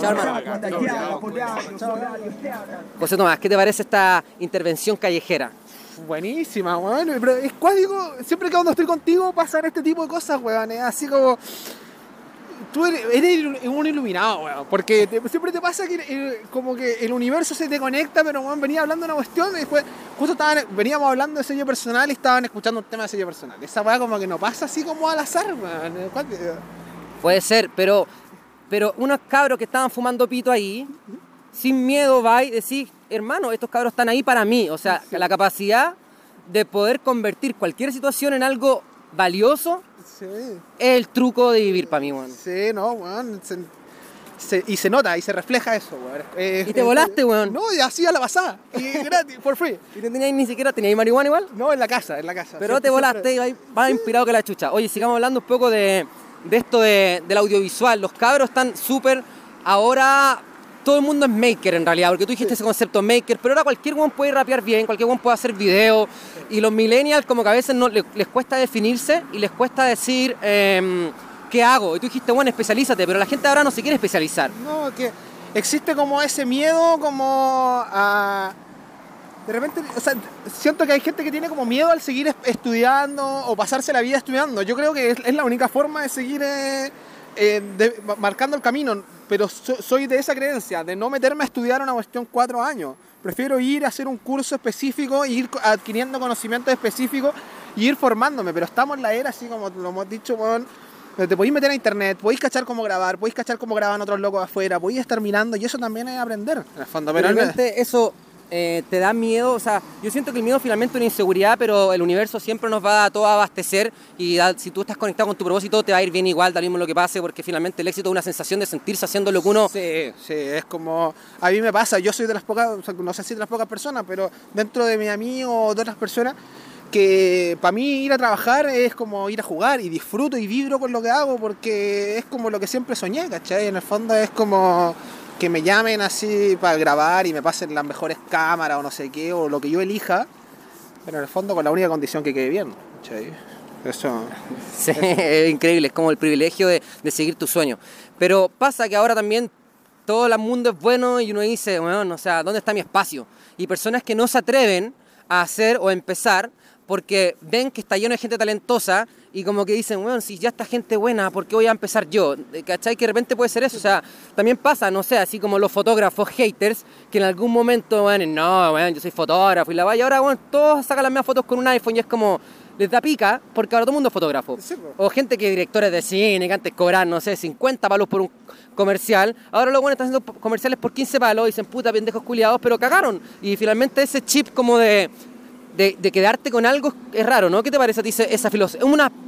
A: Chao, hermano. José Tomás, ¿qué te parece esta intervención callejera?
C: Buenísima, weón. Pero es cuádico, siempre que cuando estoy contigo pasan este tipo de cosas, weón. Es así como. Tú eres, eres un iluminado, weón. Porque te- siempre te pasa que eh, como que el universo se te conecta, pero weón, venía hablando de una cuestión y después justo estaban, veníamos hablando de sello personal y estaban escuchando un tema de sello personal. Esa weá como que no pasa así como al azar, weón. Cuático.
A: Puede ser, pero, pero unos cabros que estaban fumando pito ahí, sin miedo va y decís, hermano, estos cabros están ahí para mí. O sea, la capacidad de poder convertir cualquier situación en algo valioso
C: Sí,
A: es el truco de vivir para mí, weón.
C: sí, no, weón. Se- se- y se nota y se refleja eso, weón.
A: Y te volaste, weón.
C: No, y así a la pasada. Y gratis, for free.
A: Y no teníais ni siquiera, teníais marihuana igual.
C: No, en la casa, en la casa.
A: Pero
C: Siempre-
A: te volaste y vas- vas inspirado que la chucha. Oye, sigamos hablando un poco de, de esto de- del audiovisual. Los cabros están súper. Ahora todo el mundo es maker en realidad, porque tú dijiste ese concepto maker, pero ahora cualquier one puede rapear bien, cualquier one puede hacer video. Y los millennials, como que a veces no, le- les, cuesta definirse y les cuesta decir. em, ¿Qué hago? Y tú dijiste, bueno, especialízate, pero la gente ahora no se quiere especializar.
C: No, que existe como ese miedo como a... De repente, o sea, siento que hay gente que tiene como miedo al seguir es- estudiando o pasarse la vida estudiando. Yo creo que es, es la única forma de seguir eh, eh, de- marcando el camino, pero so- soy de esa creencia, de no meterme a estudiar una cuestión cuatro años. Prefiero ir a hacer un curso específico, ir adquiriendo conocimientos específicos y ir formándome, pero estamos en la era, así como lo hemos dicho, donde te podéis meter a internet, podéis cachar cómo grabar, podéis cachar cómo graban otros locos afuera, podéis estar mirando y eso también es aprender, en el fondo. Pero
A: Realmente eso eh, te da miedo, o sea, yo siento que el miedo finalmente es una inseguridad, pero el universo siempre nos va a todo abastecer y si tú estás conectado con tu propósito te va a ir bien igual, da mismo lo que pase, porque finalmente el éxito es una sensación de sentirse haciendo lo que uno...
C: Sí, sí, es como. A mí me pasa, yo soy de las pocas, no sé si de las pocas personas, pero dentro de mi o de otras personas, que para mí ir a trabajar es como ir a jugar y disfruto y vibro con lo que hago porque es como lo que siempre soñé, ¿cachai? En el fondo es como que me llamen así para grabar y me pasen las mejores cámaras o no sé qué, o lo que yo elija, pero en el fondo con la única condición que quede bien, ¿cachai? Eso.
A: Sí, es increíble, es como el privilegio de, seguir tu sueño. Pero pasa que ahora también todo el mundo es bueno y uno dice, bueno, o sea, ¿dónde está mi espacio? Y personas que no se atreven a hacer o empezar porque ven que está lleno de gente talentosa y como que dicen, bueno, si ya está gente buena, ¿por qué voy a empezar yo? ¿Cachai? Que de repente puede ser eso. O sea, también pasa, no sé, así como los fotógrafos haters, que en algún momento, bueno, no, bueno, yo soy fotógrafo y la vaya, ahora, bueno, todos sacan las mismas fotos con un iPhone y es como, les da pica, porque ahora todo el mundo es fotógrafo.
C: Sí.
A: O gente que directores de cine, que antes cobraban, no sé, 50 palos por un comercial. Ahora los buenos están haciendo comerciales por 15 palos y dicen, puta, pendejos culiados, pero cagaron. Y finalmente ese chip como de, de, quedarte con algo es raro, ¿no? ¿Qué te parece a ti esa filosofía?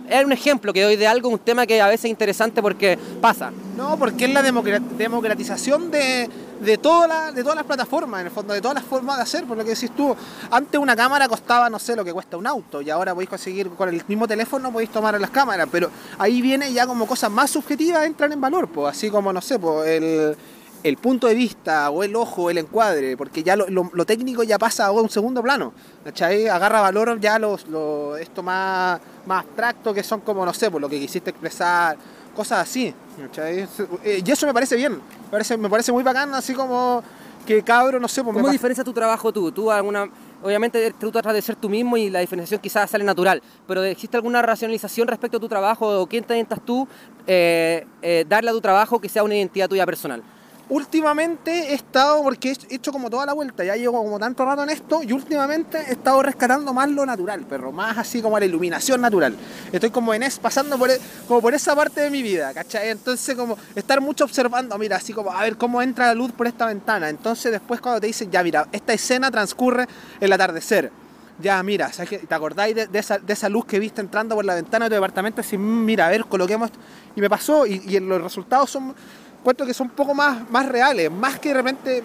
A: Es, un ejemplo que doy de algo, un tema que a veces es interesante porque pasa.
C: No, porque es la democra- democratización de, de, toda la- de todas las plataformas, en el fondo, de todas las formas de hacer, por lo que decís tú. Antes una cámara costaba, no sé, lo que cuesta un auto, y ahora podéis conseguir con el mismo teléfono, podéis tomar las cámaras, pero ahí viene ya como cosas más subjetivas entran en valor, pues, así como, no sé, pues, el, el punto de vista o el ojo, el encuadre, porque ya lo, lo- lo técnico ya pasa a un segundo plano. ¿cachai? Agarra valor ya los, lo- esto más, más abstracto que son como, no sé, por lo que quisiste expresar, cosas así. ¿cachai? Eh, Y eso me parece bien, me parece, me parece muy bacán, así como que cabro, no sé, pues
A: ¿Cómo diferencia tu trabajo tú? Tú alguna, obviamente tú tratas de ser tú mismo y la diferenciación quizás sale natural, pero ¿existe alguna racionalización respecto a tu trabajo o quién te intentas tú eh, eh, darle a tu trabajo que sea una identidad tuya personal?
C: Últimamente he estado, porque he hecho como toda la vuelta, ya llevo como tanto rato en esto, y últimamente he estado rescatando más lo natural, perro, más así como la iluminación natural. Estoy como en es, pasando por, e- como por esa parte de mi vida, ¿cachai? Entonces como estar mucho observando, mira, así como a ver cómo entra la luz por esta ventana. Entonces después cuando te dicen, ya mira, esta escena transcurre el atardecer. Ya, mira. ¿te acordáis de, esa, de esa luz que viste entrando por la ventana de tu departamento? Así, "Mm, mira, a ver, coloquemos. esto". Y me pasó, y los resultados son, encuentro que son un poco más, más reales, más que de repente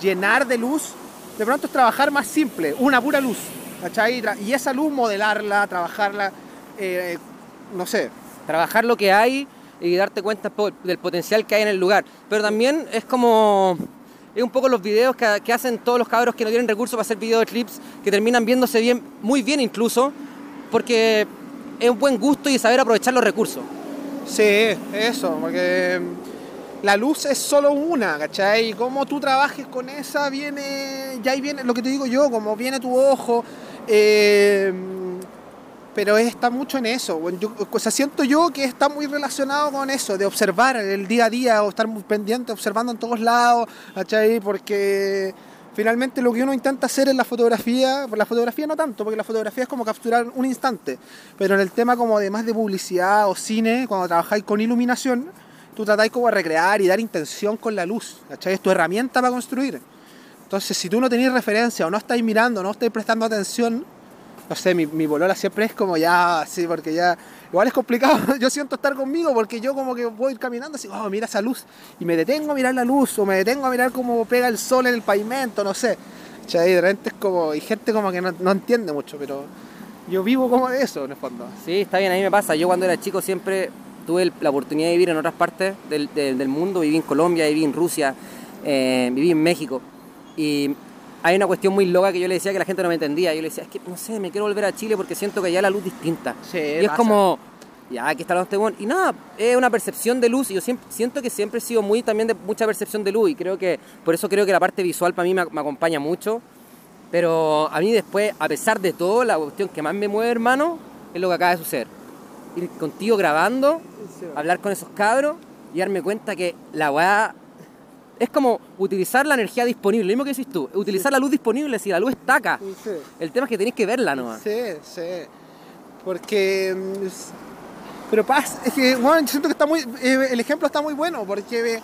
C: llenar de luz, de pronto es trabajar más simple, una pura luz, ¿cachai? Y esa luz modelarla, trabajarla, eh, no sé,
A: trabajar lo que hay y darte cuenta del potencial que hay en el lugar. Pero también es como. Es un poco los videos que, que hacen todos los cabros que no tienen recursos para hacer videoclips, que terminan viéndose bien, muy bien incluso, porque es un buen gusto y saber aprovechar los recursos.
C: Sí, eso, porque la luz es solo una, ¿cachai? Y cómo tú trabajes con esa viene, ya ahí viene lo que te digo yo, como viene tu ojo, eh, pero está mucho en eso. yo- siento yo que está muy relacionado con eso, de observar el día a día o estar muy pendiente, observando en todos lados, ¿cachai? Porque finalmente lo que uno intenta hacer en la fotografía, por la fotografía no tanto, porque la fotografía es como capturar un instante, pero en el tema como de más de publicidad o cine, cuando trabajáis con iluminación, tú tratáis como recrear y dar intención con la luz, ¿cachai? Es tu herramienta para construir. Entonces, si tú no tenés referencia o no estáis mirando, no estáis prestando atención, no sé, mi, mi bolola siempre es como ya, sí, porque ya, igual es complicado, yo siento estar conmigo porque yo como que voy caminando así, oh, mira esa luz, y me detengo a mirar la luz, o me detengo a mirar cómo pega el sol en el pavimento, no sé. ¿Cachai? De repente es como, y gente como que no, no entiende mucho, pero yo vivo como de eso en el fondo.
A: Sí, está bien, a mí me pasa. Yo cuando era chico siempre tuve la oportunidad de vivir en otras partes del, del- del mundo. Viví en Colombia, viví en Rusia, eh, viví en México. Y hay una cuestión muy loca que yo le decía que la gente no me entendía. Yo le decía, es que no sé, me quiero volver a Chile porque siento que allá la luz distinta.
C: Sí,
A: y es
C: pasa.
A: como, ya, aquí está la este. Y nada, es una percepción de luz. Y yo siempre, siento que siempre he sido muy también de mucha percepción de luz. Y creo que, por eso creo que la parte visual para mí me, me acompaña mucho. Pero a mí después, a pesar de todo, la cuestión que más me mueve, hermano, es lo que acaba de suceder. Ir contigo grabando, hablar con esos cabros y darme cuenta que la weá es como utilizar la energía disponible, lo mismo que decís tú, utilizar la luz disponible, si la luz está acá.
C: Sí.
A: El tema es que tenéis que verla nomás.
C: Sí, sí. Porque. mm, Pero pasa, es que, bueno, yo siento que está muy. eh, el ejemplo está muy bueno, porque eh,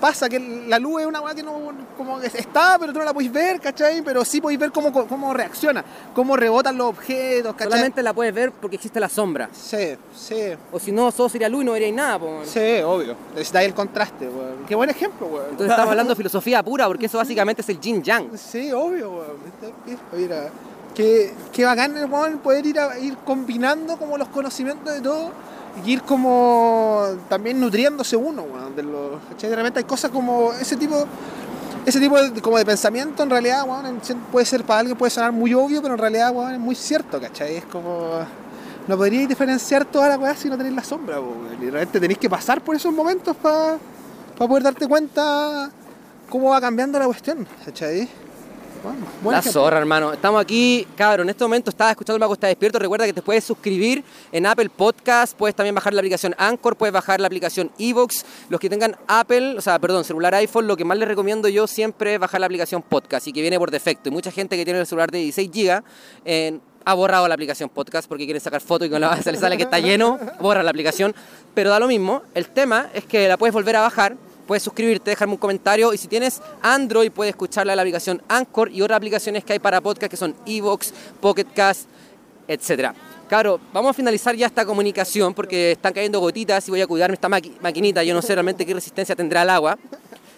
C: pasa que la luz es una weá que no. como que está, pero tú no la podéis ver, ¿cachai? Pero sí podéis ver cómo, cómo reacciona, cómo rebotan los objetos, ¿cachai?
A: Solamente la puedes ver porque existe la sombra.
C: Sí, sí.
A: O si no, solo sería luz y no veríais nada. po.
C: Sí, obvio. Necesitáis el contraste, weón. Qué buen ejemplo, weón.
A: Entonces estamos hablando de filosofía pura, porque eso básicamente es el yin yang.
C: Sí, obvio, weón. Mira, qué, qué bacán, weón, poder ir, a- ir combinando como los conocimientos de todo ir como también nutriéndose uno, weón. De los, hay cosas como ese tipo, ese tipo de, como de pensamiento en realidad, en- puede ser para alguien puede sonar muy obvio, pero en realidad, weón, es muy cierto, ¿cachai? Es como... No podríais diferenciar toda la weá si no tenéis la sombra. Y de repente tenéis que pasar por esos momentos para poder darte cuenta cómo va cambiando la cuestión, ¿cachai? Bueno, buen
A: La
C: ejemplo.
A: zorra, hermano. Estamos aquí, cabrón. En este momento estás escuchando el Mago Está Despierto. Recuerda que te puedes suscribir en Apple Podcast. Puedes también bajar la aplicación Anchor. Puedes bajar la aplicación Evox. Los que tengan Apple, o sea, perdón, celular iPhone, lo que más les recomiendo yo siempre es bajar la aplicación Podcast y que viene por defecto. Y mucha gente que tiene el celular de 16 GB eh, ha borrado la aplicación Podcast porque quieren sacar fotos y con la se les sale que está lleno, borra la aplicación. Pero da lo mismo. El tema es que la puedes volver a bajar puedes suscribirte, dejarme un comentario y si tienes Android puedes escucharla la aplicación Anchor y otras aplicaciones que hay para podcast que son Evox, Pocket Cast, etc. Claro, vamos a finalizar ya esta comunicación porque están cayendo gotitas y voy a cuidarme esta maqui- maquinita. Yo no sé realmente qué resistencia tendrá al agua,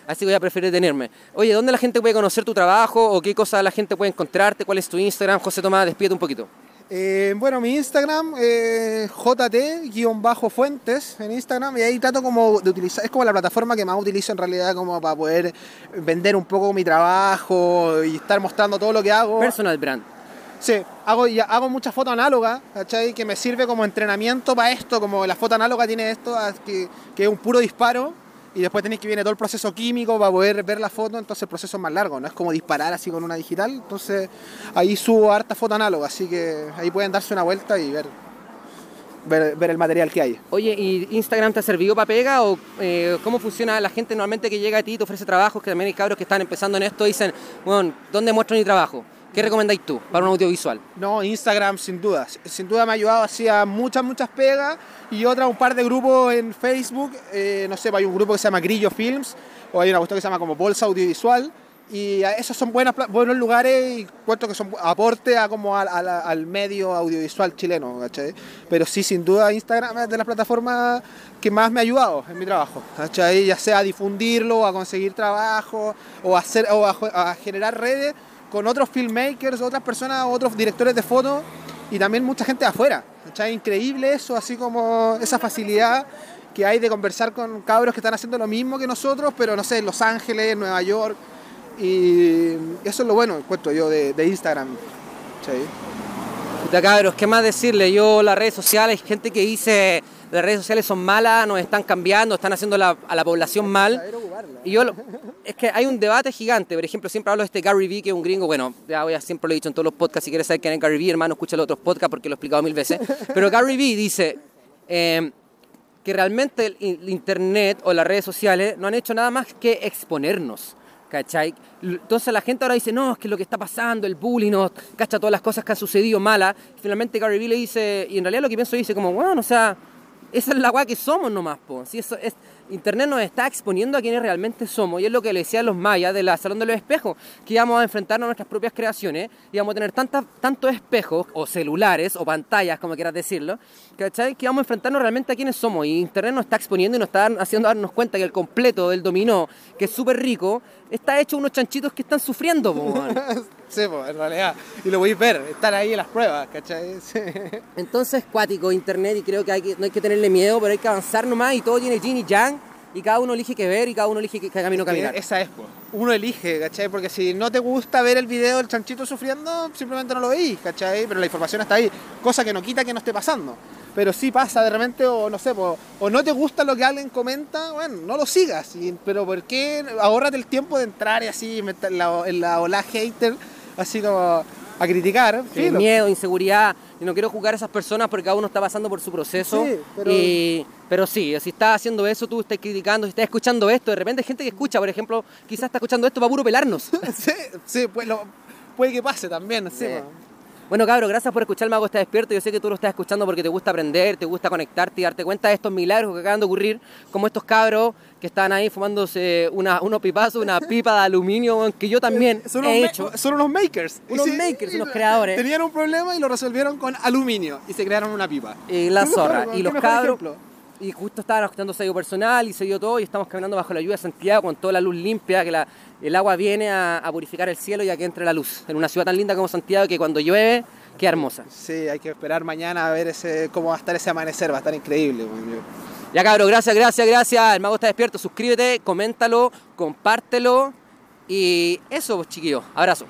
A: así que voy a preferir detenerme. Oye, ¿dónde la gente puede conocer tu trabajo o qué cosas la gente puede encontrarte? ¿Cuál es tu Instagram? José Tomás, despídete un poquito.
C: Eh, bueno, mi Instagram, eh, JT-fuentes en Instagram, y ahí trato como de utilizar, es como la plataforma que más utilizo en realidad como para poder vender un poco mi trabajo y estar mostrando todo lo que hago.
A: Personal brand.
C: Sí, hago, hago muchas fotos análogas, ¿cachai? Que me sirve como entrenamiento para esto, como la foto análoga tiene esto, ah, que, que es un puro disparo, y después tenéis que viene todo el proceso químico para poder ver la foto, entonces el proceso es más largo, no es como disparar así con una digital, entonces ahí subo harta foto análoga, así que ahí pueden darse una vuelta y ver, ver, el material que hay.
A: Oye, ¿y Instagram te ha servido para pega o eh, cómo funciona la gente normalmente que llega a ti, te ofrece trabajos, que también hay cabros que están empezando en esto y dicen, bueno, ¿dónde muestro mi trabajo? ¿Qué recomendáis tú para un audiovisual?
C: No, Instagram sin duda. Sin duda me ha ayudado así a muchas, muchas pegas y otra, un par de grupos en Facebook. eh, no sé, hay un grupo que se llama Grillo Films o hay una cuestión que se llama como Bolsa Audiovisual. Y esos son buenas, buenos lugares y cuento que son aporte a como al, al- al medio audiovisual chileno, ¿cachai? Pero sí, sin duda Instagram es de las plataformas que más me ha ayudado en mi trabajo, ¿cachai? Ya sea a difundirlo, a conseguir trabajo o hacer, o a, a generar redes con otros filmmakers, otras personas, otros directores de fotos y también mucha gente de afuera. ¿cachai? Increíble eso, así como esa facilidad que hay de conversar con cabros que están haciendo lo mismo que nosotros, pero no sé, en Los Ángeles, Nueva York. Y eso es lo bueno, encuentro yo, de, de Instagram. ¿cachai?
A: Cabros, ¿qué más decirle? Yo, las redes sociales, gente que dice las redes sociales son malas, nos están cambiando, están haciendo la- a la población mal. Y yo, es que hay un debate gigante, por ejemplo, siempre hablo de este Gary Vee, que es un gringo, bueno, ya voy a- siempre lo he dicho en todos los podcasts, si quieres saber quién es Gary Vee, hermano, escucha los otros podcasts porque lo he explicado mil veces. Pero Gary Vee dice eh, que realmente el, el internet o las redes sociales no han hecho nada más que exponernos. ¿Cachai? Entonces la gente ahora dice, no, es que lo que está pasando, el bullying, no, cacha todas las cosas que han sucedido malas. Finalmente Gary Vee le dice, y en realidad lo que pienso dice como, bueno, o sea, esa es la weá que somos nomás, po. Si eso es, Internet nos está exponiendo a quienes realmente somos, y es lo que le decían los mayas de la Salón de los Espejos, que íbamos a enfrentarnos a nuestras propias creaciones, íbamos a tener tantas, tantos espejos, o celulares, o pantallas, como quieras decirlo, ¿cachai? Que íbamos a enfrentarnos realmente a quienes somos, y Internet nos está exponiendo y nos está haciendo darnos cuenta que el completo del dominó, que es súper rico, está hecho unos chanchitos que están sufriendo, po.
C: Sí, pues, en realidad. Y lo podéis ver, estar ahí en las pruebas, ¿cachai? Sí.
A: Entonces, cuático internet y creo que, hay que no hay que tenerle miedo, pero hay que avanzar nomás y todo tiene yin y yang y cada uno elige qué ver y cada uno elige qué, qué camino caminar.
C: Esa es, pues. Uno elige, ¿cachai? Porque si no te gusta ver el video del chanchito sufriendo, simplemente no lo veis, ¿cachai? Pero la información está ahí, cosa que no quita que no esté pasando. Pero sí pasa de repente, o no sé, po, o no te gusta lo que alguien comenta, bueno, no lo sigas. y- pero ¿por qué? Ahórrate el tiempo de entrar y así, en la, en la ola hater, así como a criticar.
A: Sí, miedo, inseguridad, y no quiero juzgar a esas personas porque cada uno está pasando por su proceso.
C: Sí, pero-
A: y- pero sí, si estás haciendo eso, tú estás criticando, si estás escuchando esto, de repente hay gente que escucha, por ejemplo, quizás está escuchando esto para puro pelarnos.
C: sí, sí, pues lo- puede que pase también, sí.
A: Sí. Bueno, cabro, gracias por escuchar Mago Está Despierto. Yo sé que tú lo estás escuchando porque te gusta aprender, te gusta conectarte y darte cuenta de estos milagros que acaban de ocurrir, como estos cabros que están ahí fumándose una, unos pipazos, una pipa de aluminio, que yo también
C: Son
A: he hecho.
C: son unos makers.
A: Unos
C: Y
A: makers, unos creadores.
C: Tenían un problema y lo resolvieron con aluminio y se crearon una pipa.
A: Y la zorra. Y los cabros.
C: ejemplo.
A: Y justo estaban escuchando sello personal y se dio todo y estamos caminando bajo la lluvia de Santiago con toda la luz limpia, que la- el agua viene a, a purificar el cielo y a que entre la luz. En una ciudad tan linda como Santiago que cuando llueve queda hermosa.
C: Sí, hay que esperar mañana a ver ese, cómo va a estar ese amanecer, va a estar increíble.
A: Ya cabros, gracias, gracias, gracias. El mago está despierto. Suscríbete, coméntalo, compártelo. Y eso, pues, chiquillos. Abrazo.